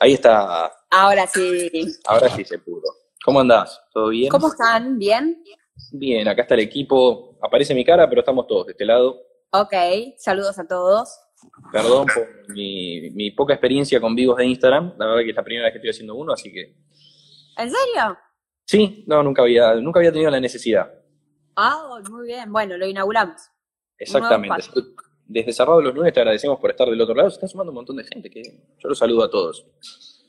Ahí está. Ahora sí. Ahora sí se pudo. ¿Cómo andás? ¿Todo bien? ¿Cómo están? ¿Bien? Bien, acá está el equipo. Aparece mi cara, pero estamos todos de este lado. Ok, saludos a todos. Perdón por mi, mi poca experiencia con vivos de Instagram. La verdad que es la primera vez que estoy haciendo uno, así que. ¿En serio? Sí, no, nunca había, nunca había tenido la necesidad. Ah, muy bien. Bueno, lo inauguramos. Exactamente. Desde Cerrado los lunes te agradecemos por estar del otro lado. Se está sumando un montón de gente, que yo los saludo a todos.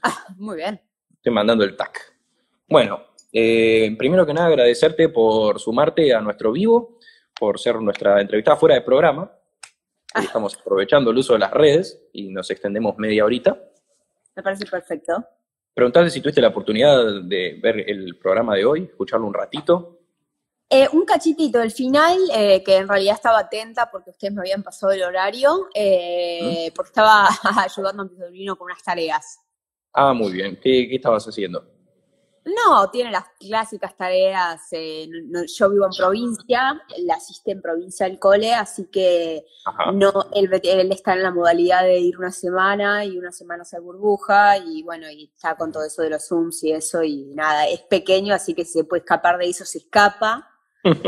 Ah, muy bien. Estoy mandando el tac. Bueno, eh, primero que nada agradecerte por sumarte a nuestro vivo, por ser nuestra entrevistada fuera de programa. Ah. Estamos aprovechando el uso de las redes y nos extendemos media horita. Me parece perfecto. Preguntarte si tuviste la oportunidad de ver el programa de hoy, escucharlo un ratito. Eh, un cachitito, el final, eh, que en realidad estaba atenta porque ustedes me habían pasado el horario, eh, porque estaba ayudando a mi sobrino con unas tareas. Ah, muy bien. ¿Qué, qué estabas haciendo? No, tiene las clásicas tareas. eh, no- no- yo vivo en provincia, él asiste en provincia al cole, así que Ajá. no, él, él está en la modalidad de ir una semana y una semana hacer burbuja y bueno, y está con todo eso de los Zooms y eso y nada, es pequeño, así que si se puede escapar de eso, se escapa.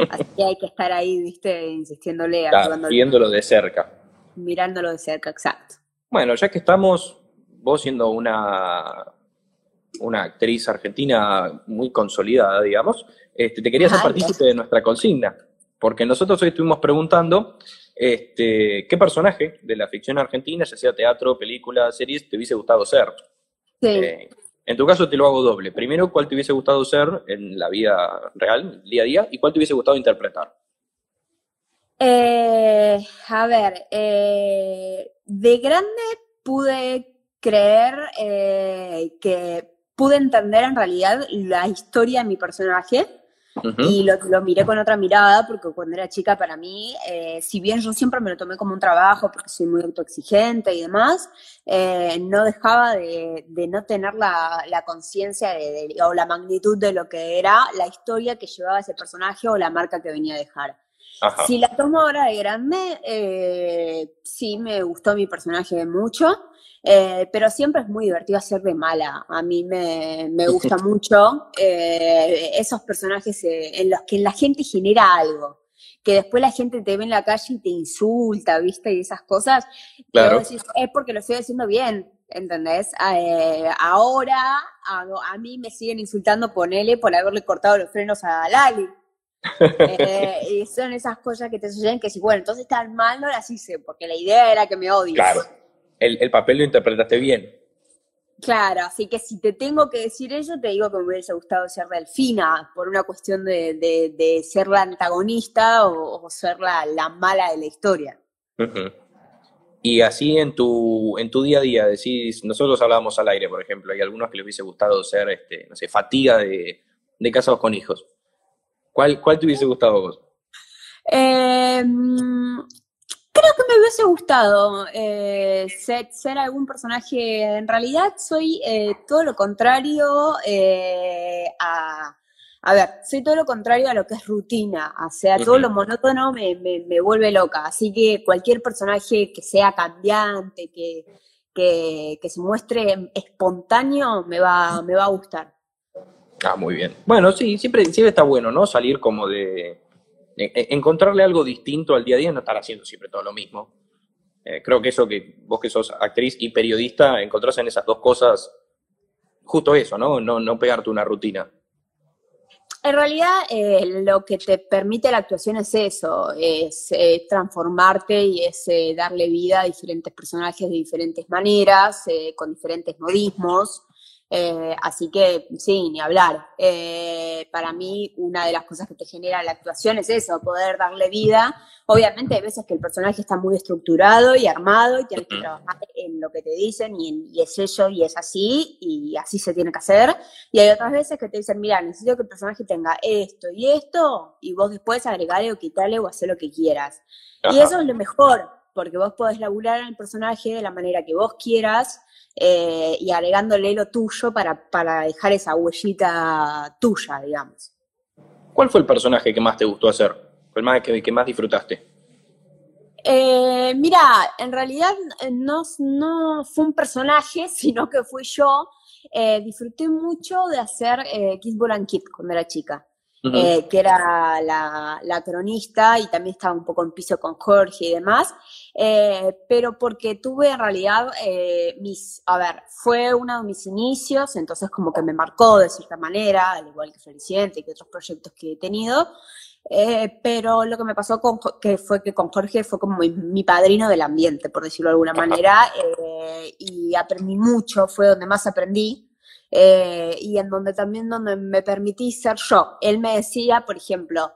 Así que hay que estar ahí, viste, insistiéndole, viéndolo de cerca. mirándolo de cerca, exacto. Bueno, ya que estamos, vos siendo una, una actriz argentina muy consolidada, digamos, este, te quería hacer partícipe de nuestra consigna, porque nosotros hoy estuvimos preguntando este, qué personaje de la ficción argentina, ya sea teatro, película, series, te hubiese gustado ser. Sí. Eh, en tu caso te lo hago doble. Primero, ¿cuál te hubiese gustado ser en la vida real, día a día, y cuál te hubiese gustado interpretar? Eh, a ver, eh, de grande pude creer eh, que pude entender en realidad la historia de mi personaje Ujú. y lo, lo miré con otra mirada porque cuando era chica para mí, eh, si bien yo siempre me lo tomé como un trabajo porque soy muy autoexigente y demás, eh, no dejaba de, de no tener la, la conciencia de- de- o la magnitud de lo que era la historia que llevaba ese personaje o la marca que venía a dejar. Ajá. Si la tomo ahora de grande, eh, sí me gustó mi personaje mucho, eh, pero siempre es muy divertido hacer de mala. A mí me, me gusta mucho eh, esos personajes eh, en los que la gente genera algo. Que después la gente te ve en la calle y te insulta, ¿viste? Y esas cosas. Claro. decís, es porque lo estoy haciendo bien, ¿entendés? Eh, ahora a, a mí me siguen insultando, ponele, por haberle cortado los frenos a Lali. Eh, y son esas cosas que te suceden que si, bueno, entonces tan mal no las hice, porque la idea era que me odies. Claro. El, el papel lo interpretaste bien. Claro, así que si te tengo que decir eso, te digo que me hubiese gustado ser Delfina, por una cuestión de, de- de ser la antagonista o, o ser la, la mala de la historia. Y así en tu, en tu día a día, decís, nosotros hablábamos al aire, por ejemplo, hay algunos que les hubiese gustado ser, este, no sé, fatiga de, de casados con hijos. ¿Cuál, ¿Cuál te hubiese gustado a vos? Eh, creo que me hubiese gustado eh, ser, ser algún personaje. En realidad soy eh, todo lo contrario eh, a. A ver, soy todo lo contrario a lo que es rutina. O sea, todo lo monótono me, me- me vuelve loca. Así que cualquier personaje que sea cambiante, que, que, que se muestre espontáneo, me va, me va a gustar. Ah, muy bien. Bueno, sí, siempre, siempre está bueno, ¿no? Salir como de, encontrarle algo distinto al día a día, no estar haciendo siempre todo lo mismo. Eh, creo que eso que vos que sos actriz y periodista, encontrás en esas dos cosas justo eso, ¿no? No, no pegarte una rutina. En realidad, eh, lo que te permite la actuación es eso, es eh, transformarte y es darle vida a diferentes personajes de diferentes maneras, con diferentes modismos. Eh, así que, sí, ni hablar. Eh, para mí, una de las cosas que te genera la actuación es eso, poder darle vida. Obviamente, hay veces que el personaje está muy estructurado y armado y tienes que trabajar en lo que te dicen y, en- y es eso y es así y así se tiene que hacer. Y hay otras veces que te dicen, mira, necesito que el personaje tenga esto y esto, y vos después agregale o quitale o hacer lo que quieras. Y Ajá. eso es lo mejor, porque vos podés laburar al personaje de la manera que vos quieras eh, y agregándole lo tuyo para, para dejar esa huellita tuya, digamos. ¿Cuál fue el personaje que más te gustó hacer? El más que, que más disfrutaste. Eh, mira, en realidad eh, no, no fue un personaje, sino que fui yo. Eh, disfruté mucho de hacer eh, Kiss Bull and Kid cuando era chica. Eh, que era la, cronista y también estaba un poco en piso con Jorge y demás, eh, pero porque tuve en realidad eh, mis, a ver, fue uno de mis inicios, entonces como que me marcó de cierta manera, al igual que Floriciente y que otros proyectos que he tenido, pero lo que me pasó con, que fue que con Jorge fue como mi, padrino del ambiente, por decirlo de alguna manera, y aprendí mucho, fue donde más aprendí, eh, y en donde también donde me permití ser yo. Él me decía, por ejemplo,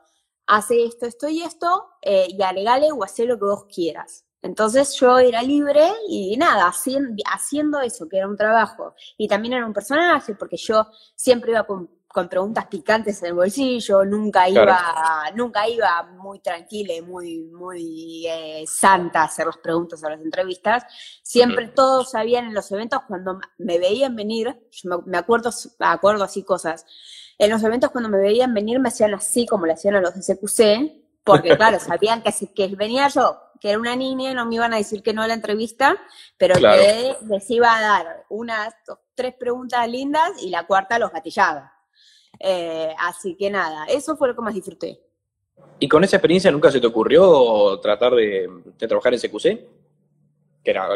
hace esto, esto y esto, eh, y alegale o hace lo que vos quieras. Entonces yo era libre y nada, haciendo, haciendo eso, que era un trabajo. Y también era un personaje, porque yo siempre iba con con preguntas picantes en el bolsillo, nunca iba, nunca iba muy tranquila y muy, muy eh, santa a hacer las preguntas o las entrevistas. Siempre todos sabían en los eventos cuando me veían venir, yo me, acuerdo, me acuerdo así cosas, en los eventos cuando me veían venir me hacían así como le hacían a los de CQC, porque claro, sabían que, que venía yo, que era una niña y no me iban a decir que no a la entrevista, pero que les iba a dar unas tres preguntas lindas y la cuarta los gatillaba. Eh, así que nada, eso fue lo que más disfruté. ¿Y con esa experiencia nunca se te ocurrió tratar de, de trabajar en CQC?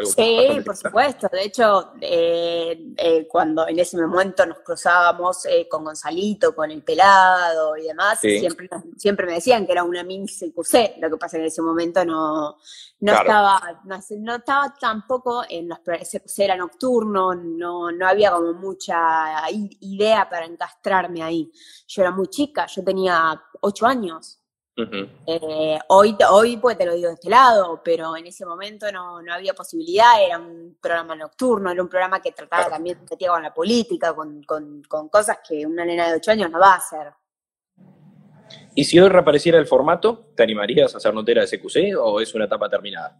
Sí, por supuesto. De hecho, eh, eh, cuando en ese momento nos cruzábamos eh, con Gonzalito, con el pelado y demás, siempre, siempre me decían que era una mini CQC. Lo que pasa en ese momento no, no estaba, no, estaba tampoco en los CQC era nocturno, no, no había como mucha idea para encastrarme ahí. Yo era muy chica, yo tenía ocho años. Eh, hoy, hoy pues te lo digo de este lado, pero en ese momento no, no había posibilidad, era un programa nocturno, era un programa que trataba también de con la política, con, con, con, cosas que una nena de 8 años no va a hacer. ¿Y si hoy reapareciera el formato, te animarías a ser notera de CQC o es una etapa terminada?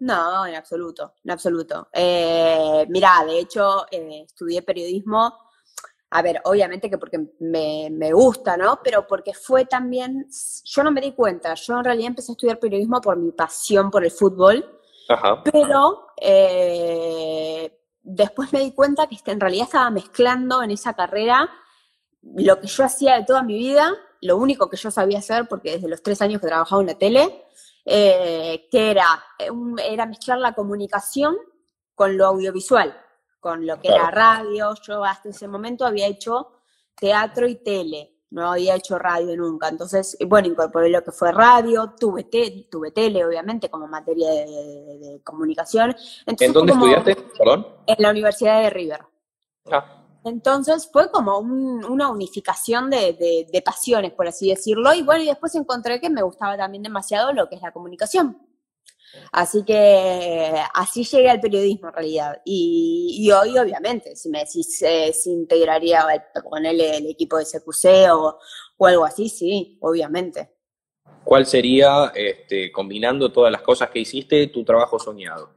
No, en absoluto, en absoluto. Eh, mirá, de hecho, eh, estudié periodismo a ver, obviamente que porque me, me, gusta, ¿no? Pero porque fue también, yo no me di cuenta, yo en realidad empecé a estudiar periodismo por mi pasión por el fútbol, Ajá. pero eh, después me di cuenta que en realidad estaba mezclando en esa carrera lo que yo hacía de toda mi vida, lo único que yo sabía hacer, porque desde los tres años que trabajaba en la tele, eh, que era, era mezclar la comunicación con lo audiovisual con lo que era radio. Yo hasta ese momento había hecho teatro y tele, no había hecho radio nunca. Entonces, bueno, incorporé lo que fue radio, tuve, tuve tele, obviamente, como materia de, comunicación. ¿En dónde estudiaste? Perdón. En la Universidad de River. Ah. Entonces fue como una unificación de, de, pasiones, por así decirlo. Y bueno, y después encontré que me gustaba también demasiado lo que es la comunicación. Así que así llegué al periodismo en realidad. Y, hoy, obviamente, si me decís eh, si integraría con él el equipo de CQC o, o, algo así, sí, obviamente. ¿Cuál sería, este, combinando todas las cosas que hiciste, tu trabajo soñado?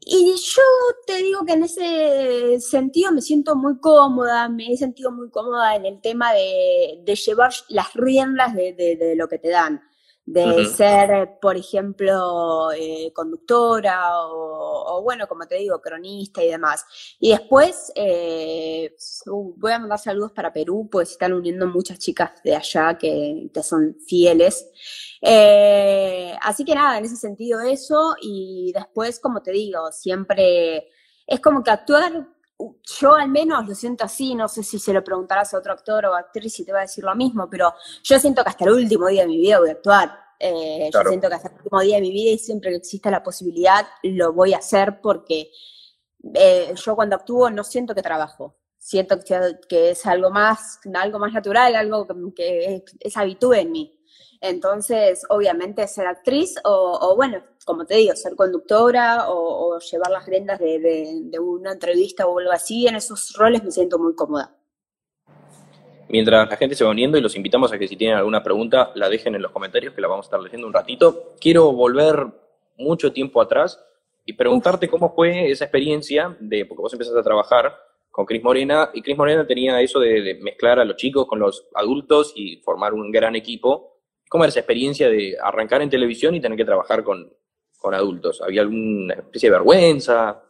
Y yo te digo que en ese sentido me siento muy cómoda, me he sentido muy cómoda en el tema de, llevar las riendas de lo que te dan de ser, por ejemplo, eh, conductora o, bueno, como te digo, cronista y demás. Y después eh, voy a mandar saludos para Perú, pues están uniendo muchas chicas de allá que, son fieles. Eh, así que nada, en ese sentido eso, y después, como te digo, siempre es como que actuar yo al menos lo siento así, no sé si se lo preguntarás a otro actor o actriz y te va a decir lo mismo, pero yo siento que hasta el último día de mi vida voy a actuar. Eh, yo siento que hasta el último día de mi vida y siempre que exista la posibilidad lo voy a hacer porque eh, yo cuando actúo no siento que trabajo. Siento que, es algo más, algo más natural, algo que, es, habitué en mí. Entonces, obviamente, ser actriz o, bueno, como te digo, ser conductora o, llevar las riendas de, una entrevista o algo así, en esos roles me siento muy cómoda. Mientras la gente se va uniendo y los invitamos a que si tienen alguna pregunta la dejen en los comentarios que la vamos a estar leyendo un ratito. Quiero volver mucho tiempo atrás y preguntarte cómo fue esa experiencia de, porque vos empezaste a trabajar con Cris Morena y Cris Morena tenía eso de, mezclar a los chicos con los adultos y formar un gran equipo ¿Cómo era esa experiencia de arrancar en televisión y tener que trabajar con, con adultos? ¿Había alguna especie de vergüenza?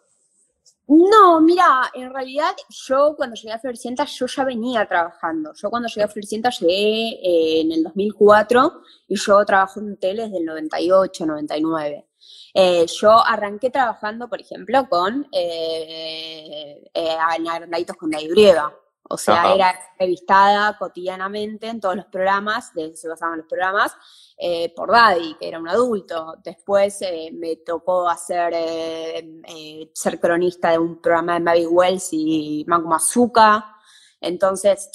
No, mira, en realidad yo cuando llegué a Floricienta yo ya venía trabajando. Yo cuando llegué a Floricienta llegué eh, en el 2004 y yo trabajo en tele desde el 98, 99. Eh, yo arranqué trabajando, por ejemplo, con eh, eh, con David Brieva. O sea, era entrevistada cotidianamente en todos los programas, de eso se basaban los programas, eh, por Daddy, que era un adulto. Después eh, me tocó hacer, eh, ser cronista de un programa de Mavi Wells y Mango Mazuka. Entonces,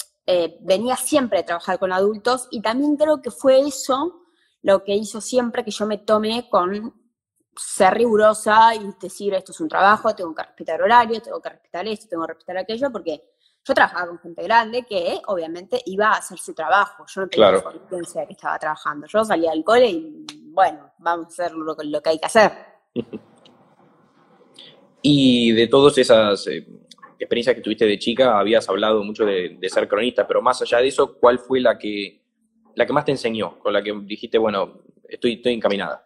venía siempre a trabajar con adultos y también creo que fue eso lo que hizo siempre que yo me tome con ser rigurosa y decir esto es un trabajo, tengo que respetar horario, tengo que respetar esto, tengo que respetar aquello, porque yo trabajaba con gente grande que obviamente iba a hacer su trabajo. Yo no tenía claro. conciencia de que estaba trabajando. Yo salía del cole y, bueno, vamos a hacer lo, que hay que hacer. Y de todas esas eh, experiencias que tuviste de chica, habías hablado mucho de, ser cronista, pero más allá de eso, ¿cuál fue la que, la que más te enseñó? Con la que dijiste, bueno, estoy, estoy encaminada.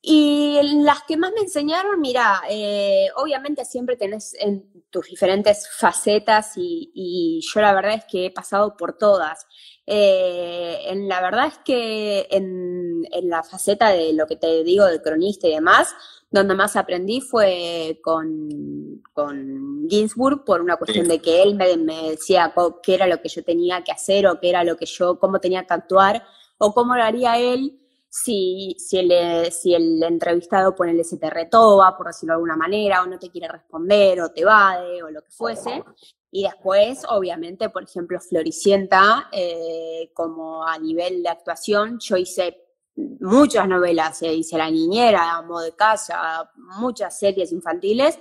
Y las que más me enseñaron, mira, eh, obviamente siempre tenés en tus diferentes facetas y, yo la verdad es que he pasado por todas. Eh, en, la verdad es que en, la faceta de lo que te digo de cronista y demás, donde más aprendí fue con, con Ginsburg por una cuestión de que él me, me decía qué era lo que yo tenía que hacer o qué era lo que yo, cómo tenía que actuar o cómo lo haría él si, si, el, si el entrevistado, ponele, se te retoba, por decirlo de alguna manera, o no te quiere responder, o te evade, o lo que fuese. Y después, obviamente, por ejemplo, Floricienta, eh, como a nivel de actuación, yo hice muchas novelas, eh, hice La Niñera, Amo de Casa, muchas series infantiles,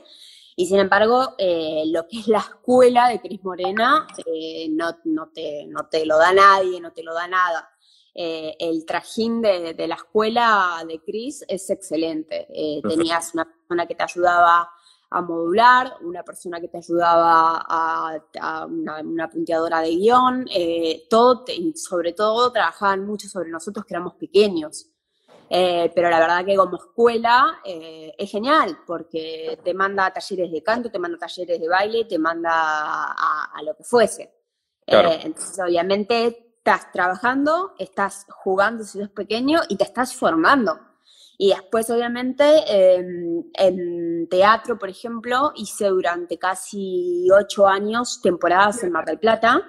y sin embargo, eh, lo que es la escuela de Cris Morena no, no, te, no te lo da nadie, no te lo da nada. Eh, el trajín de, la escuela de Cris es excelente. Eh, tenías una persona que te ayudaba a modular, una persona que te ayudaba a, una, punteadora de guion, eh, todo, y sobre todo trabajaban mucho sobre nosotros que éramos pequeños. pero la verdad que como escuela es genial porque te manda talleres de canto, te manda talleres de baile, te manda a, lo que fuese. entonces, obviamente, estás trabajando, estás jugando si sos pequeño y te estás formando. Y después, obviamente, en teatro, por ejemplo, hice durante casi ocho años temporadas en Mar del Plata.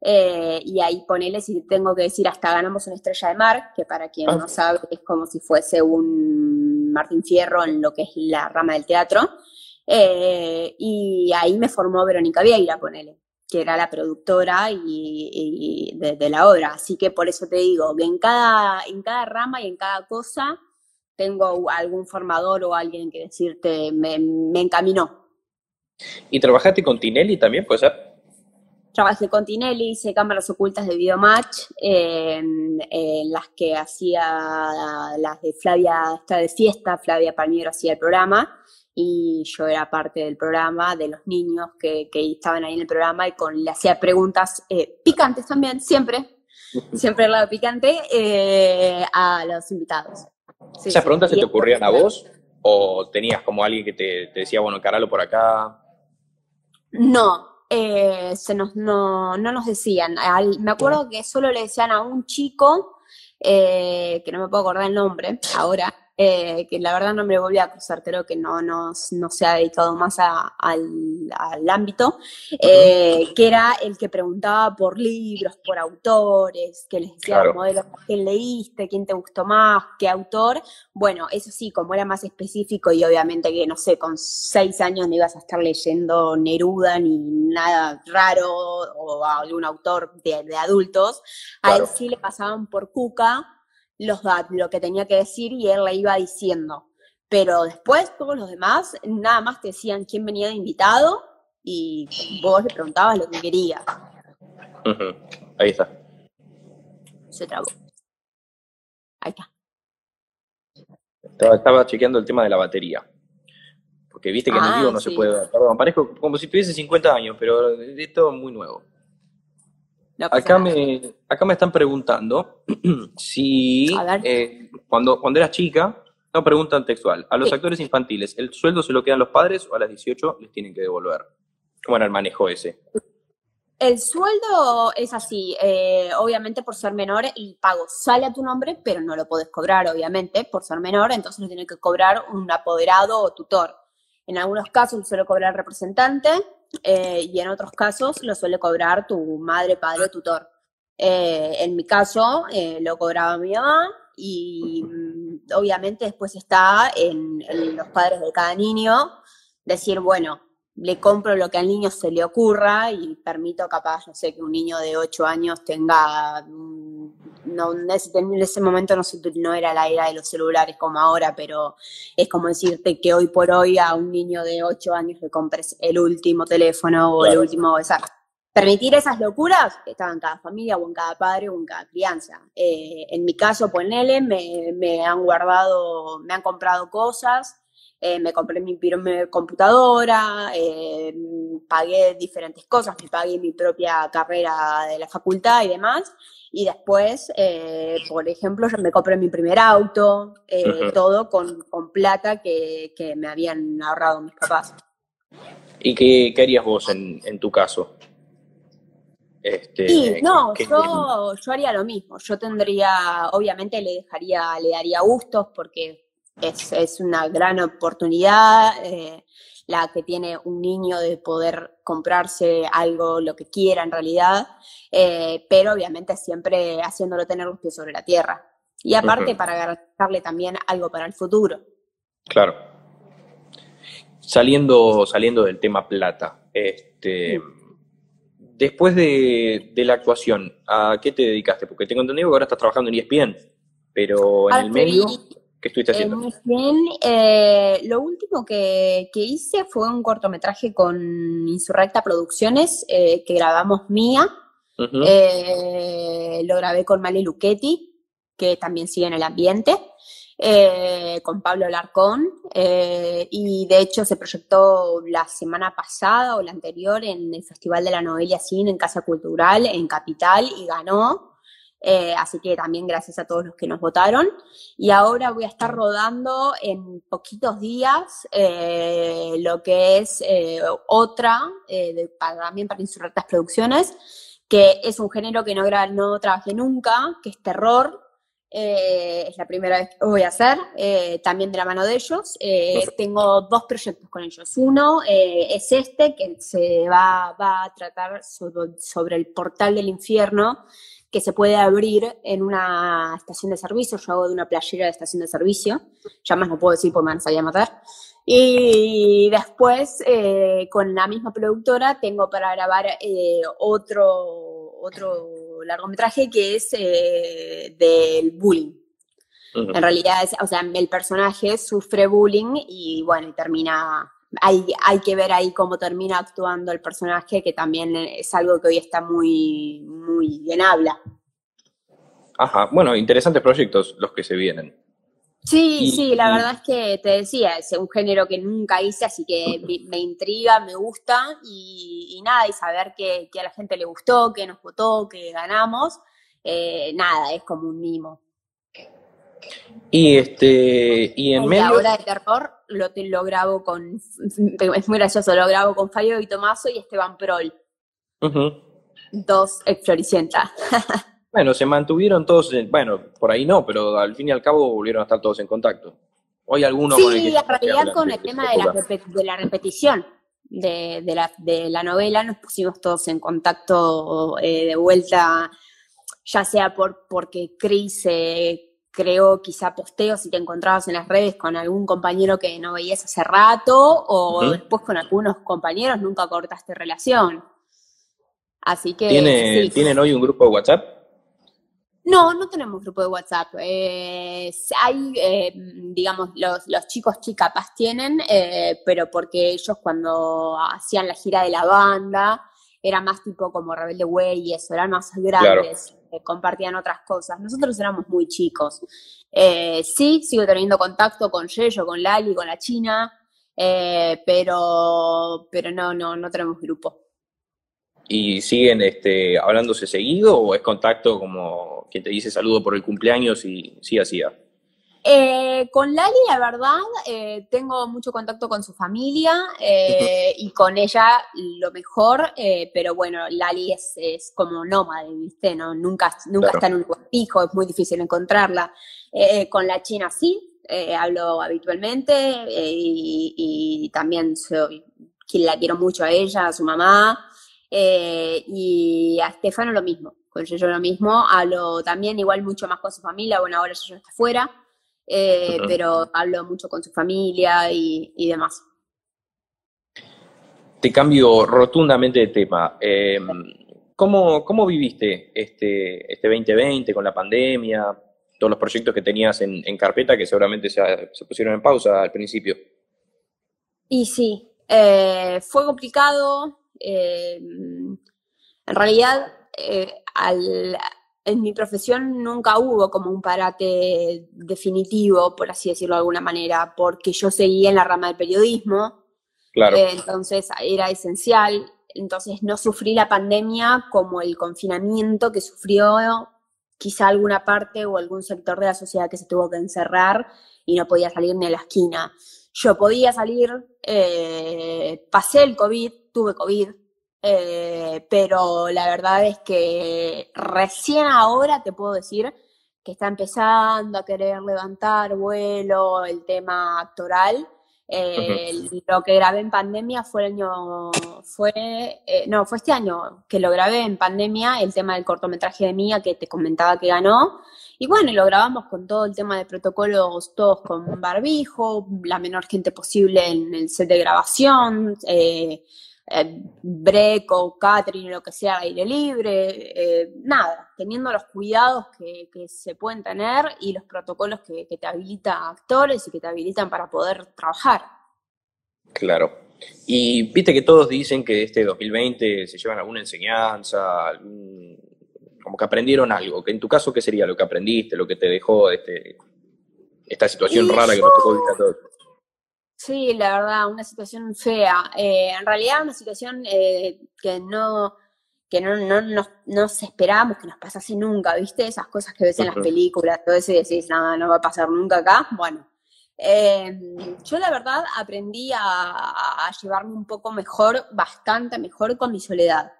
Eh, y ahí ponele, si tengo que decir, hasta ganamos una estrella de mar, que para quien no sabe es como si fuese un Martín Fierro en lo que es la rama del teatro. Eh, y ahí me formó Verónica Vieira, ponele que era la productora y, de, la obra. Así que por eso te digo que en cada, en cada rama y en cada cosa tengo algún formador o alguien que decirte me, encaminó. ¿Y trabajaste con Tinelli también, puede ser? Trabajé con Tinelli, hice cámaras ocultas de Videomatch, en, las que hacía las de Flavia, está de fiesta, Flavia Palmiero hacía el programa, y yo era parte del programa, de los niños que, que estaban ahí en el programa y con, le hacía preguntas eh, picantes también, siempre, siempre el lado picante, eh, a los invitados. ¿Esas preguntas se te ocurrían a vos o tenías como alguien que te, decía, bueno, caralo por acá? No, eh, se nos, no, no nos decían. me acuerdo que solo le decían a un chico, que no me puedo acordar el nombre ahora, eh, que la verdad no me volví a cruzar, creo que no, no, no se ha dedicado más al, al, ámbito, eh, que era el que preguntaba por libros, por autores, que les decía claro. modelos, ¿quién leíste? ¿Quién te gustó más? ¿Qué autor? Bueno, eso sí, como era más específico y obviamente que, no sé, con seis años no ibas a estar leyendo Neruda ni nada raro o algún autor de, de adultos, a él sí le pasaban por Cuca los, lo que tenía que decir y él le iba diciendo. Pero después todos los demás nada más te decían quién venía de invitado y vos le preguntabas lo que quería. Ahí está. Se trabó. Ahí está. Estaba, chequeando el tema de la batería. Porque viste que en el ah, vivo no se puede. Perdón, parezco como si tuviese 50 años, pero es todo muy nuevo. Acá, me, acá me están preguntando si eh, cuando, cuando eras chica, no preguntan textual, a los actores infantiles, ¿el sueldo se lo quedan los padres o a las 18 les tienen que devolver? ¿Cómo era el manejo ese? El sueldo es así, eh, obviamente por ser menor el pago sale a tu nombre, pero no lo puedes cobrar, obviamente, por ser menor, entonces lo tiene que cobrar un apoderado o tutor. En algunos casos lo suele cobrar el representante eh, y en otros casos lo suele cobrar tu madre, padre tutor. Eh, en mi caso lo cobraba mi mamá y mm, obviamente después está en los padres de cada niño decir, bueno, le compro lo que al niño se le ocurra y permito capaz, no sé, que un niño de 8 años tenga, mm, no, en, ese, momento no, no era la era de los celulares como ahora, pero es como decirte que hoy por hoy a un niño de 8 años le compres el último teléfono o el último... O permitir esas locuras estaba en cada familia o en cada padre o en cada crianza. Eh, en mi caso, ponele, me, me han guardado, me han comprado cosas eh, me compré mi computadora, eh, pagué diferentes cosas, me pagué mi propia carrera de la facultad y demás. Y después, eh, por ejemplo, yo me compré mi primer auto, todo con, plata que, me habían ahorrado mis papás. ¿Y qué, qué harías vos en, en tu caso? Este, no, yo, yo haría lo mismo. Yo tendría, obviamente le dejaría, le daría gustos porque es, una gran oportunidad eh, la que tiene un niño de poder comprarse algo, lo que quiera en realidad, eh, pero obviamente siempre haciéndolo tener los pies sobre la tierra. Y aparte para garantizarle también algo para el futuro. Claro. Saliendo, saliendo del tema plata, este, después de, la actuación, ¿a qué te dedicaste? Porque tengo entendido que ahora estás trabajando en ESPN, pero en el medio... ¿Qué estuviste haciendo? muy bien. Eh, lo último que, hice fue un cortometraje con Insurrecta Producciones eh, que grabamos mía. Eh, lo grabé con Mali Luchetti, que también sigue en el ambiente. con Pablo Larcón y de hecho se proyectó la semana pasada o la anterior en el Festival de la Novela Cine en Casa Cultural en Capital y ganó eh, así que también gracias a todos los que nos votaron. Y ahora voy a estar rodando en poquitos días eh, lo que es eh, otra, también para Insurrectas Producciones, que es un género que no, no trabajé nunca, que es terror. es la primera vez que voy a hacer, también de la mano de ellos. tengo dos proyectos con ellos. Uno es este, que se va, va a tratar sobre el portal del infierno, que se puede abrir en una estación de servicio. Yo hago de una playera de estación de servicio. Ya más no puedo decir porque me van a matar. Y después, eh, con la misma productora, tengo para grabar eh, otro, otro largometraje que es eh, del bullying. En realidad, o sea, el personaje sufre bullying y bueno, y termina hay, hay que ver ahí cómo termina actuando el personaje, que también es algo que hoy está muy, muy en habla. Ajá, bueno, interesantes proyectos los que se vienen. Sí, sí, la verdad es que te decía, es un género que nunca hice, así que me, intriga, me gusta y, nada, y saber que, a la gente le gustó, que nos votó, que ganamos, eh, nada, es como un mimo. Y este, y en medio. La de terror lo, lo grabo con, es muy gracioso, lo grabo con Fabio y Tomaso y Esteban Prol. Dos ex bueno, se mantuvieron todos, bueno, por ahí no, pero al fin y al cabo volvieron a estar todos en contacto. Hoy alguno sí, con el en realidad con el tema de la, de la repetición de, de, la, de la novela nos pusimos todos en contacto eh, de vuelta, ya sea por porque Cris eh, creo quizá posteos si te encontrabas en las redes con algún compañero que no veías hace rato o después con algunos compañeros nunca cortaste relación. Así que... ¿Tienen hoy un grupo de WhatsApp? No, no tenemos grupo de WhatsApp. Eh, hay, eh, digamos, los, los chicos chicas tienen, eh, pero porque ellos cuando hacían la gira de la banda, era más tipo como Rebelde Way y eso, eran más grandes, compartían otras cosas. Nosotros éramos muy chicos. Eh, sí, sigo teniendo contacto con Yeyo, con Lali, con la China, eh, pero, pero no, no, no tenemos grupo. ¿Y siguen este, hablándose seguido o es contacto como quien te dice saludo por el cumpleaños y sí hacía? Eh, con Lali, la verdad, eh, tengo mucho contacto con su familia eh, y con ella lo mejor, pero bueno, Lali es, es, como nómade, ¿viste? No, nunca nunca está en un lugar fijo, es muy difícil encontrarla. con la China sí, hablo habitualmente y, también soy la quiero mucho a ella, a su mamá. y a Estefano lo mismo, con yo lo mismo, hablo también igual mucho más con su familia, bueno, ahora yo está fuera, eh, pero hablo mucho con su familia y, demás. Te cambio rotundamente de tema. Eh, ¿cómo, ¿cómo, viviste este, este 2020 con la pandemia? Todos los proyectos que tenías en, carpeta que seguramente se, se, pusieron en pausa al principio. Y sí, eh, fue complicado. en realidad, al, en mi profesión nunca hubo como un parate definitivo, por así decirlo de alguna manera, porque yo seguía en la rama del periodismo. Claro. Eh, entonces era esencial. Entonces no sufrí la pandemia como el confinamiento que sufrió quizá alguna parte o algún sector de la sociedad que se tuvo que encerrar y no podía salir ni a la esquina. Yo podía salir, eh, pasé el COVID, tuve COVID, eh, pero la verdad es que recién ahora te puedo decir que está empezando a querer levantar vuelo el tema actoral. Eh, lo que grabé en pandemia fue el año, fue, eh, no, fue este año que lo grabé en pandemia, el tema del cortometraje de Mía que te comentaba que ganó. Y bueno, lo grabamos con todo el tema de protocolos, todos con barbijo, la menor gente posible en el set de grabación. Eh, eh, break o catering, lo que sea, aire libre, eh, nada, teniendo los cuidados que, se pueden tener y los protocolos que, te habilitan actores y que te habilitan para poder trabajar. Claro. Y viste que todos dicen que este 2020 se llevan alguna enseñanza, como que aprendieron algo. Que en tu caso, ¿qué sería lo que aprendiste, lo que te dejó este, esta situación rara que nos tocó vivir a todos? Sí, la verdad, una situación fea. Eh, en realidad, una situación eh, que no que no, no, nos esperábamos que nos pasase nunca, ¿viste? Esas cosas que ves en las películas, todo eso y decís, nada, no va a pasar nunca acá. Bueno, em, yo la verdad aprendí a, llevarme un poco mejor, bastante mejor con mi soledad.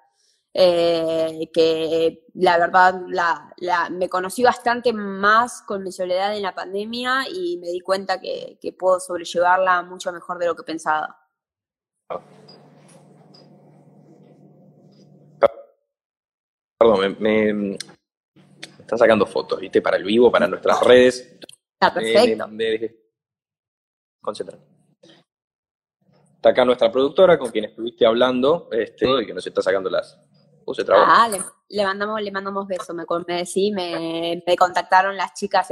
Eh, que la verdad la, me conocí bastante más con mi soledad en la pandemia y me di cuenta que, puedo sobrellevarla mucho mejor de lo que pensaba. Perdón, me, me, están sacando fotos, ¿viste? Para el vivo, para nuestras redes. Está perfecto. Concentra. Está acá nuestra productora con quien estuviste hablando este, y que nos está sacando las, Ah, le, mandamos, le mandamos besos, me, me, sí, me, me contactaron las chicas.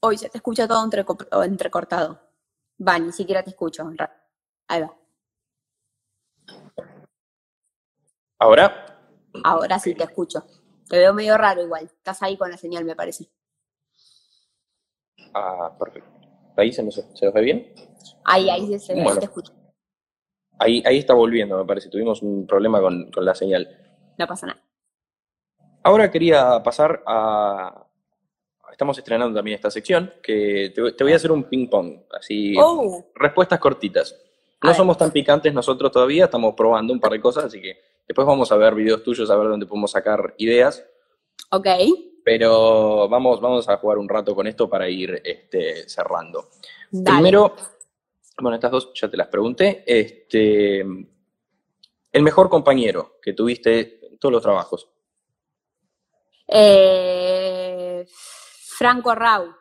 Hoy se te escucha todo entrecortado. Va, ni siquiera te escucho. Ahí va. ¿Ahora? Ahora sí te escucho. Te veo medio raro igual. Estás ahí con la señal, me parece. Ah, perfecto. Ahí se, se ve bien. Ahí, ahí se, te escucho. Ahí, ahí está volviendo, me parece. Tuvimos un problema con, la señal. No pasa nada. Ahora quería pasar a. Estamos estrenando también esta sección, que te, voy a hacer un ping-pong, así. Oh. Respuestas cortitas. No somos tan picantes nosotros todavía, estamos probando un par de cosas, así que después vamos a ver videos tuyos, a ver dónde podemos sacar ideas. Ok. Pero vamos, vamos a jugar un rato con esto para ir este, cerrando. Primero, bueno, estas dos ya te las pregunté. Este, el mejor compañero que tuviste en todos los trabajos. Eh, Franco Rau.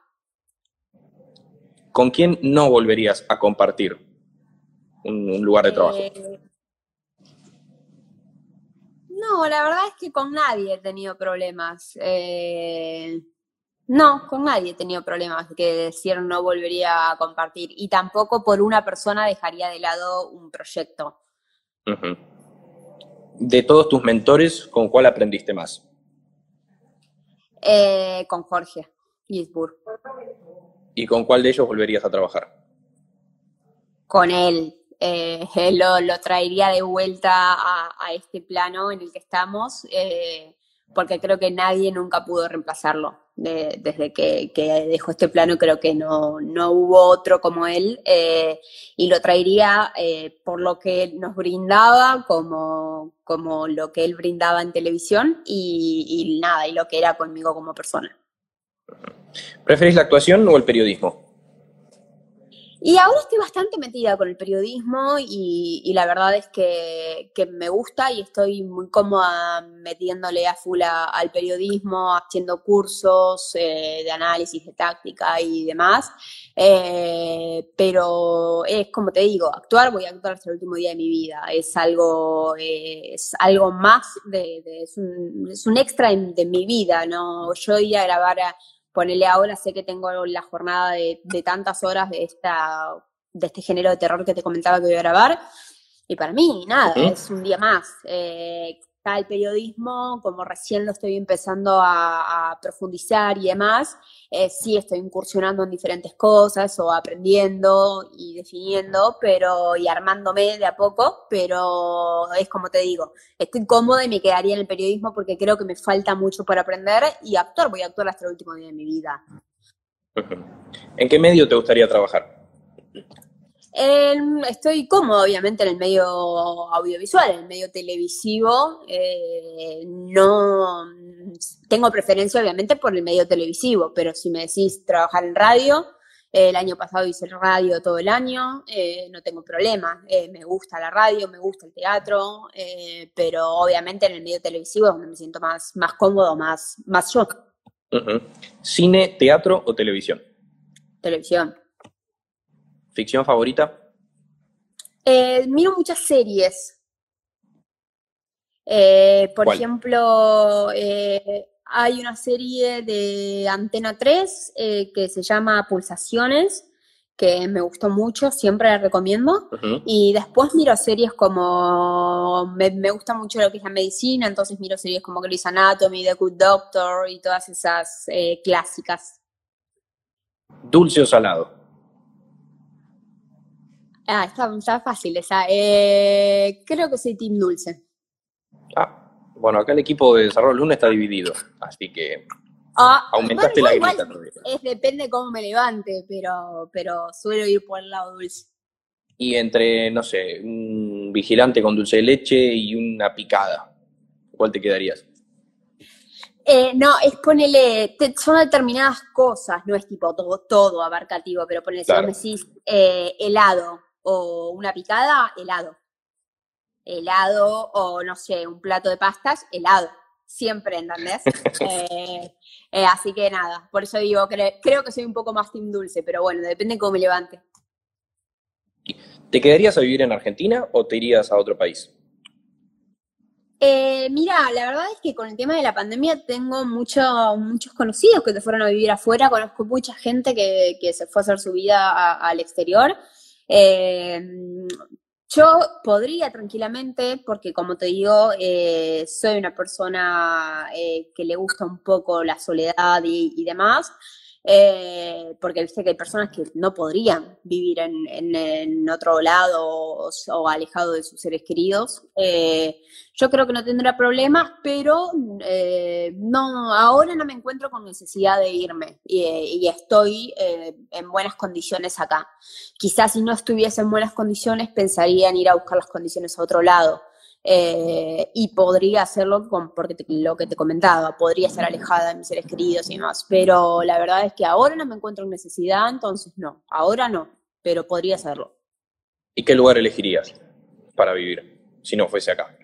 ¿Con quién no volverías a compartir un, lugar de trabajo? Eh, no, la verdad es que con nadie he tenido problemas. Eh, no, con nadie he tenido problemas que decir no volvería a compartir. Y tampoco por una persona dejaría de lado un proyecto. De todos tus mentores, ¿con cuál aprendiste más? Eh, con Jorge Gisburg. ¿Y con cuál de ellos volverías a trabajar? Con él. Eh, lo, lo, traería de vuelta a, este plano en el que estamos, eh, porque creo que nadie nunca pudo reemplazarlo. desde que, dejó este plano, creo que no, no hubo otro como él, eh, y lo traería por lo que nos brindaba, como, como lo que él brindaba en televisión, y, y nada, y lo que era conmigo como persona. ¿Preferís la actuación o el periodismo? Y ahora estoy bastante metida con el periodismo y, la verdad es que, me gusta y estoy muy cómoda metiéndole a full al periodismo, haciendo cursos eh, de análisis, de táctica y demás. Eh, pero es como te digo, actuar, voy a actuar hasta el último día de mi vida. Es algo, es algo más, de, es, un, extra de mi vida, ¿no? Yo ir a grabar a Ponele ahora, sé que tengo la jornada de, tantas horas de, esta, de este género de terror que te comentaba que voy a grabar. Y para mí, nada, es un día más. Eh, está el periodismo, como recién lo estoy empezando a, profundizar y demás, eh, sí estoy incursionando en diferentes cosas o aprendiendo y definiendo, pero y armándome de a poco, pero es como te digo, estoy cómoda y me quedaría en el periodismo porque creo que me falta mucho para aprender y actuar, voy a actuar hasta el último día de mi vida. ¿En qué medio te gustaría trabajar? Estoy cómodo, obviamente, en el medio audiovisual, en el medio televisivo. Eh, no tengo preferencia, obviamente, por el medio televisivo, pero si me decís trabajar en radio, el año pasado hice radio todo el año, eh, no tengo problema. Eh, me gusta la radio, me gusta el teatro, pero obviamente en el medio televisivo es donde me siento más, más cómodo, más, más yo. ¿Cine, teatro o televisión? Televisión. ¿Ficción favorita? Eh, miro muchas series. Eh, por ejemplo, eh, hay una serie de Antena 3 que se llama Pulsaciones, que me gustó mucho, siempre la recomiendo. Y después miro series como, me, me, gusta mucho lo que es la medicina, entonces miro series como Grey's Anatomy, The Good Doctor y todas esas clásicas. ¿Dulce o salado? Ah, está, fácil esa. Eh, creo que soy Team Dulce. Ah, bueno, acá el equipo de desarrollo lunes está dividido, así que ah, aumentaste la grita. Es, depende cómo me levante, pero, pero suelo ir por el lado dulce. Y entre, no sé, un vigilante con dulce de leche y una picada, ¿cuál te quedarías? Eh, no, es ponerle, son determinadas cosas, no es tipo todo, todo abarcativo, pero ponele, si me decís eh, helado, o una picada, helado. Helado o, no sé, un plato de pastas, helado. Siempre, ¿entendés? Eh, eh, así que nada, por eso digo, creo que soy un poco más team dulce, pero bueno, depende cómo me levante. ¿Te quedarías a vivir en Argentina o te irías a otro país? Eh, mira, la verdad es que con el tema de la pandemia tengo muchos conocidos que se fueron a vivir afuera, conozco mucha gente que, se fue a hacer su vida al exterior eh, yo podría tranquilamente, porque como te digo, eh, soy una persona eh, que le gusta un poco la soledad y demás, eh, porque sé que hay personas que no podrían vivir en, otro lado o, alejado de sus seres queridos. Eh, yo creo que no tendrá problemas, pero eh, no, ahora no me encuentro con necesidad de irme y, estoy en buenas condiciones acá. Quizás si no estuviese en buenas condiciones pensaría en ir a buscar las condiciones a otro lado. Eh, y podría hacerlo con, porque lo que te comentaba, podría estar alejada de mis seres queridos y demás, pero la verdad es que ahora no me encuentro en necesidad, entonces no, ahora no, pero podría hacerlo. ¿Y qué lugar elegirías para vivir si no fuese acá?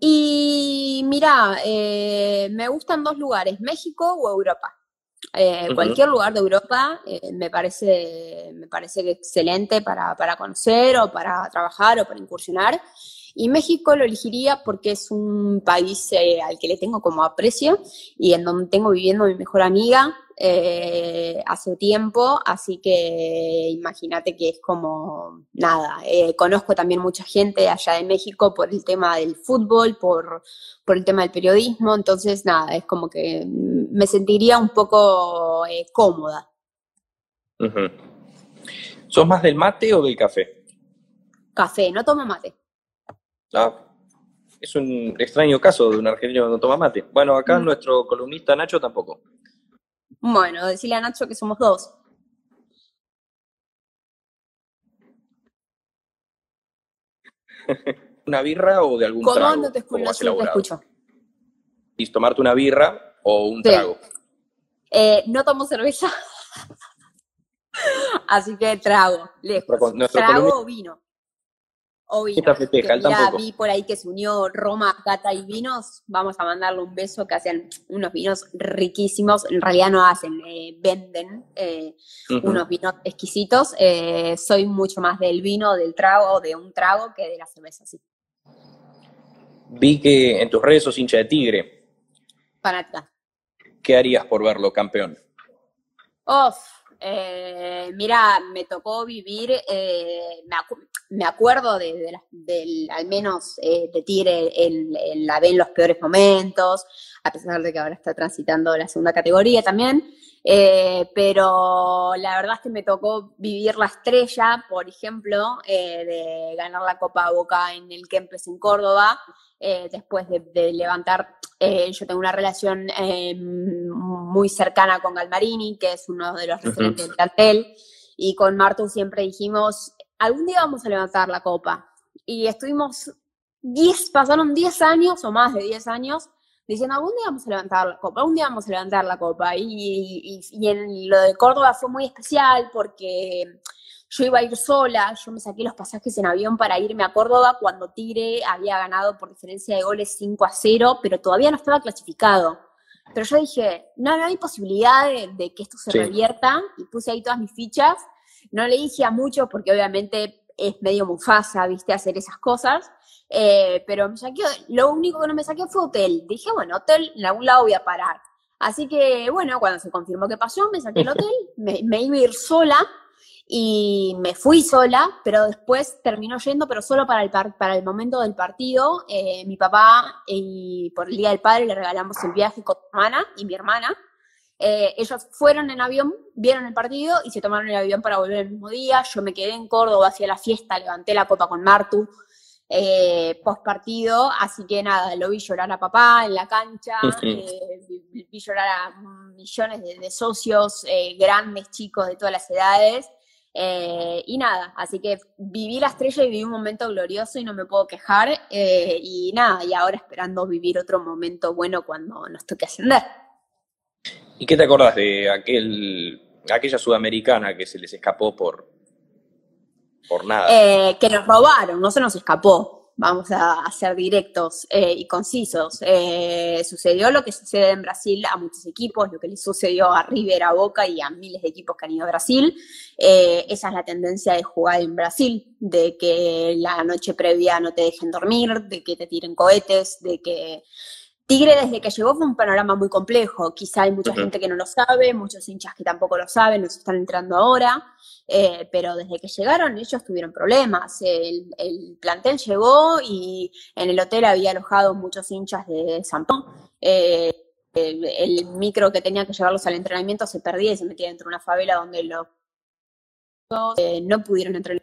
Y mira, eh, me gustan dos lugares, México o Europa. Eh, cualquier lugar de Europa me, parece, me parece excelente para, para conocer o para trabajar o para incursionar. Y México lo elegiría porque es un país eh, al que le tengo como aprecio y en donde tengo viviendo mi mejor amiga eh, hace tiempo, así que imagínate que es como nada. Eh, conozco también mucha gente allá de México por el tema del fútbol, por, por el tema del periodismo, entonces nada, es como que me sentiría un poco cómoda. ¿Sos más del mate o del café? Café, no tomo mate. Ah, es un extraño caso de un argentino que no toma mate. Bueno, acá mm. nuestro columnista Nacho tampoco. Bueno, decirle a Nacho que somos dos. ¿Una birra o de algún ¿Cómo trago? no te escucho? Te escucho. ¿Y tomarte una birra o un trago? Eh, no tomo cerveza. Así que trago, lejos. Trago o vino. Vino. ya vi por ahí que se unió Roma, Gata y Vinos. Vamos a mandarle un beso que hacen unos vinos riquísimos. En realidad no hacen, eh, venden eh, unos vinos exquisitos. Eh, soy mucho más del vino, del trago, de un trago que de la cerveza, sí. Vi que en tus redes sos hincha de Tigre. Fanática. ¿Qué harías por verlo campeón? Uf, eh, mira, me tocó vivir, eh, me, acuerdo de, al menos eh, de Tigre en, la B en los peores momentos, a pesar de que ahora está transitando la segunda categoría también. pero la verdad es que me tocó vivir la estrella, por ejemplo, de ganar la Copa Boca en el Kempes en Córdoba, después de, levantar, yo tengo una relación muy cercana con Galmarini, que es uno de los referentes del cartel, y con Martu siempre dijimos, algún día vamos a levantar la copa. Y estuvimos 10, pasaron 10 años o más de 10 años diciendo, algún día vamos a levantar la copa, algún día vamos a levantar la copa. Y, y, en lo de Córdoba fue muy especial porque yo iba a ir sola, yo me saqué los pasajes en avión para irme a Córdoba cuando Tigre había ganado por diferencia de goles 5 a 0, pero todavía no estaba clasificado. Pero yo dije, no, no hay posibilidad de, que esto se revierta y puse ahí todas mis fichas. No le dije a mucho porque obviamente es medio mufasa, viste, hacer esas cosas. Eh, pero me saqué, lo único que no me saqué fue hotel. Dije, bueno, hotel en algún lado voy a parar. Así que, bueno, cuando se confirmó que pasó, me saqué el hotel, me, me iba a ir sola y me fui sola, pero después terminó yendo, pero solo para el, para el momento del partido. Eh, mi papá y por el Día del Padre le regalamos el viaje con mi hermana y mi hermana. Eh, ellos fueron en avión, vieron el partido y se tomaron el avión para volver el mismo día. Yo me quedé en Córdoba, hacía la fiesta, levanté la copa con Martu eh, post partido, así que nada, lo vi llorar a papá en la cancha, vi, llorar a millones de, de socios, grandes chicos de todas las edades. Eh, y nada, así que viví la estrella y viví un momento glorioso y no me puedo quejar. Eh, y nada, y ahora esperando vivir otro momento bueno cuando nos toque ascender. ¿Y qué te acordás de aquel, aquella sudamericana que se les escapó por, por nada? Eh, que nos robaron, no se nos escapó vamos a, ser directos eh, y concisos. Eh, sucedió lo que sucede en Brasil a muchos equipos, lo que le sucedió a River, a Boca y a miles de equipos que han ido a Brasil. Eh, esa es la tendencia de jugar en Brasil, de que la noche previa no te dejen dormir, de que te tiren cohetes, de que... Tigre desde que llegó fue un panorama muy complejo. Quizá hay mucha gente que no lo sabe, muchos hinchas que tampoco lo saben, nos están entrando ahora. Eh, pero desde que llegaron ellos tuvieron problemas. El, plantel llegó y en el hotel había alojado muchos hinchas de San eh, el, micro que tenía que llevarlos al entrenamiento se perdía y se metía dentro de una favela donde los eh, no pudieron entrenar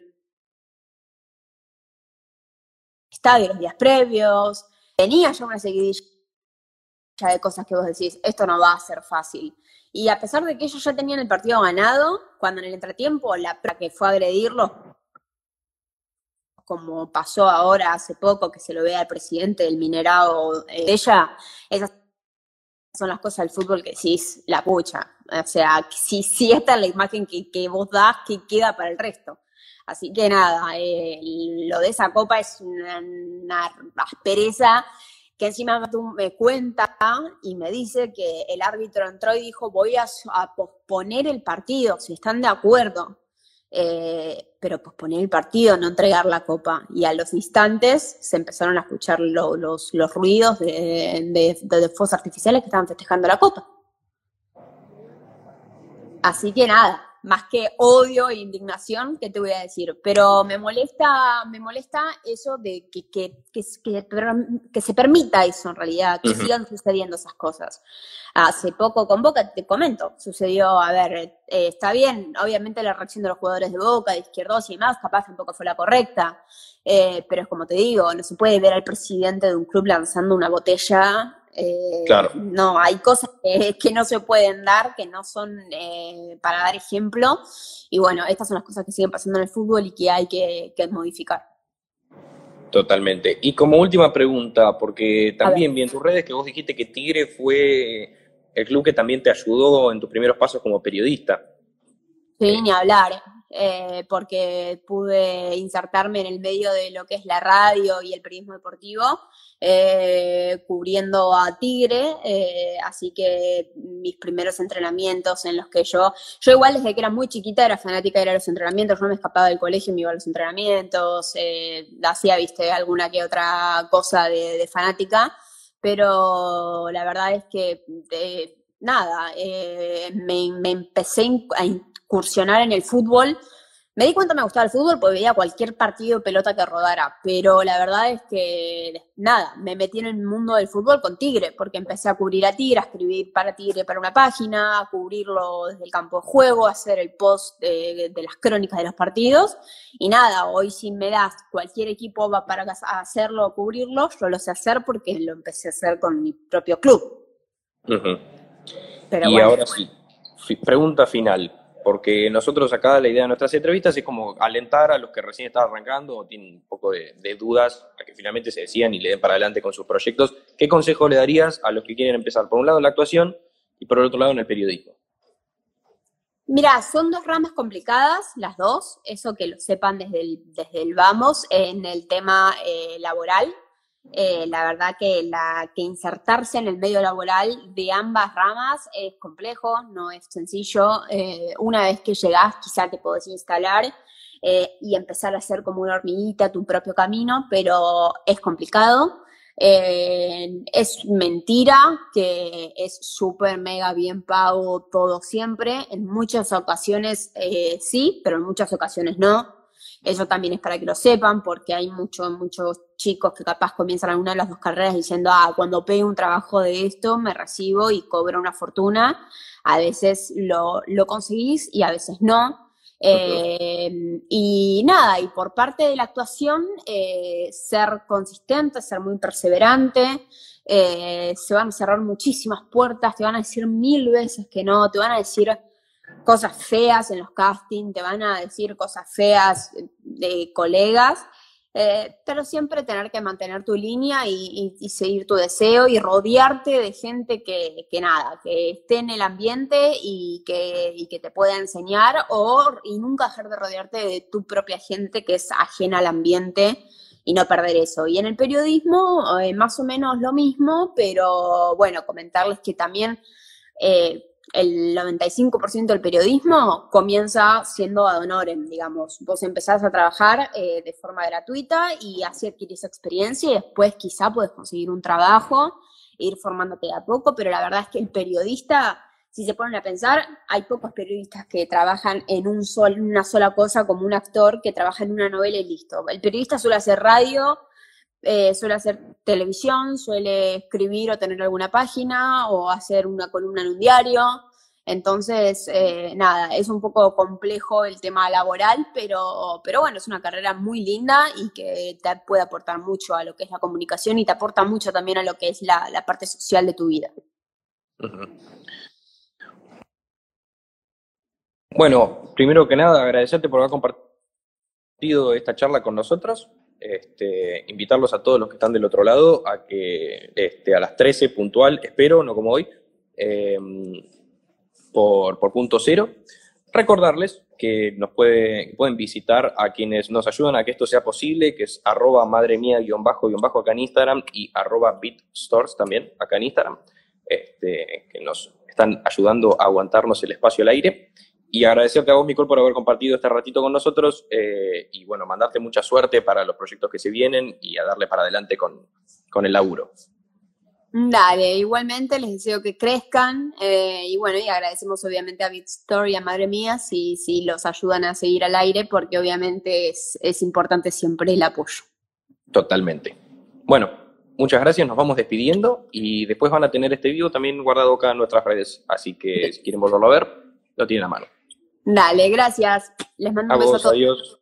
estadio los días previos. Tenía ya una seguidilla de cosas que vos decís, esto no va a ser fácil. Y a pesar de que ellos ya tenían el partido ganado, cuando en el entretiempo la que fue a agredirlo, como pasó ahora hace poco, que se lo ve al presidente del minerado de ella, esas son las cosas del fútbol que decís, la pucha. O sea, si, si esta es la imagen que, que vos das, que queda para el resto. Así que nada, eh, lo de esa copa es una aspereza que encima me cuenta y me dice que el árbitro entró y dijo, voy a, posponer el partido, si están de acuerdo. Eh, pero posponer el partido, no entregar la copa. Y a los instantes se empezaron a escuchar los, los, ruidos de, de, de, fuegos artificiales que estaban festejando la copa. Así que nada, más que odio e indignación, ¿qué te voy a decir? Pero me molesta, me molesta eso de que, que, que, que, se permita eso en realidad, que sigan sucediendo esas cosas. Hace poco con Boca, te comento, sucedió, a ver, eh, está bien, obviamente la reacción de los jugadores de Boca, de Izquierdos y demás, capaz tampoco fue la correcta, eh, pero es como te digo, no se puede ver al presidente de un club lanzando una botella eh, claro. No, hay cosas que, no se pueden dar, que no son eh, para dar ejemplo. Y bueno, estas son las cosas que siguen pasando en el fútbol y que hay que, modificar. Totalmente. Y como última pregunta, porque también vi en tus redes que vos dijiste que Tigre fue el club que también te ayudó en tus primeros pasos como periodista. Sí, ni hablar. Eh, porque pude insertarme en el medio de lo que es la radio y el periodismo deportivo, eh, cubriendo a Tigre, eh, así que mis primeros entrenamientos en los que yo, yo igual desde que era muy chiquita era fanática de ir a los entrenamientos, yo no me escapaba del colegio, me iba a los entrenamientos, hacía, viste, alguna que otra cosa de, fanática, pero la verdad es que nada, me, me, empecé a incursionar en el fútbol. Me di cuenta que me gustaba el fútbol porque veía cualquier partido de pelota que rodara, pero la verdad es que nada, me metí en el mundo del fútbol con Tigre, porque empecé a cubrir a Tigre, a escribir para Tigre para una página, a cubrirlo desde el campo de juego, a hacer el post de, las crónicas de los partidos. Y nada, hoy si me das cualquier equipo va para hacerlo o cubrirlo, yo lo sé hacer porque lo empecé a hacer con mi propio club. Pero y ahora sí, pregunta final porque nosotros acá la idea de nuestras entrevistas es como alentar a los que recién están arrancando o tienen un poco de, dudas a que finalmente se decían y le den para adelante con sus proyectos. ¿Qué consejo le darías a los que quieren empezar, por un lado, en la actuación y por el otro lado, en el periodismo? Mira, son dos ramas complicadas, las dos, eso que lo sepan desde el, desde el vamos, en el tema eh, laboral, eh, la verdad que, la, que insertarse en el medio laboral de ambas ramas es complejo, no es sencillo. Eh, una vez que llegas, quizá te podés instalar eh, y empezar a hacer como una hormiguita tu propio camino, pero es complicado. es mentira que es súper mega bien pago todo siempre. En muchas ocasiones sí, pero en muchas ocasiones no. Eso también es para que lo sepan, porque hay muchos, muchos chicos que capaz comienzan alguna de las dos carreras diciendo, ah, cuando pegue un trabajo de esto, me recibo y cobro una fortuna. A veces lo, lo conseguís y a veces no. Eh, y nada, y por parte de la actuación, eh, ser consistente, ser muy perseverante, eh, se van a cerrar muchísimas puertas, te van a decir mil veces que no, te van a decir cosas feas en los castings, te van a decir cosas feas de colegas, eh, pero siempre tener que mantener tu línea y, seguir tu deseo y rodearte de gente que, nada, que esté en el ambiente y que, que, te pueda enseñar o y nunca dejar de rodearte de tu propia gente que es ajena al ambiente y no perder eso. Y en el periodismo, eh, más o menos lo mismo, pero bueno, comentarles que también... Eh, el 95% del periodismo comienza siendo ad honorem, digamos. Vos empezás a trabajar eh, de forma gratuita y así adquirís experiencia y después quizá puedes conseguir un trabajo e ir formándote a poco, pero la verdad es que el periodista, si se ponen a pensar, hay pocos periodistas que trabajan en un sol, una sola cosa como un actor que trabaja en una novela y listo. El periodista suele hacer radio, eh, suele hacer televisión, suele escribir o tener alguna página o hacer una columna en un diario. Entonces, eh, nada, es un poco complejo el tema laboral, pero, pero bueno, es una carrera muy linda y que te puede aportar mucho a lo que es la comunicación y te aporta mucho también a lo que es la, parte social de tu vida. Bueno, primero que nada, agradecerte por haber compartido esta charla con nosotros. Este, invitarlos a todos los que están del otro lado a que este, a las 13 puntual, espero, no como hoy, em, por, punto cero. Recordarles que nos puede, pueden visitar a quienes nos ayudan a que esto sea posible, que es arroba madre mía guion bajo guion bajo acá en Instagram y arroba bitstores también acá en Instagram, este, que nos están ayudando a aguantarnos el espacio al aire. Y agradecerte a vos, Nicole, por haber compartido este ratito con nosotros eh, y bueno, mandarte mucha suerte para los proyectos que se vienen y a darle para adelante con, con el laburo. Dale, igualmente les deseo que crezcan eh, y bueno, y agradecemos obviamente a BitStore y a Madre Mía si, si los ayudan a seguir al aire porque obviamente es, es importante siempre el apoyo. Totalmente. Bueno, muchas gracias, nos vamos despidiendo y después van a tener este video también guardado acá en nuestras redes, así que si quieren volverlo a ver, lo tienen a mano. Dale, gracias. Les mando A un beso a todos. adiós.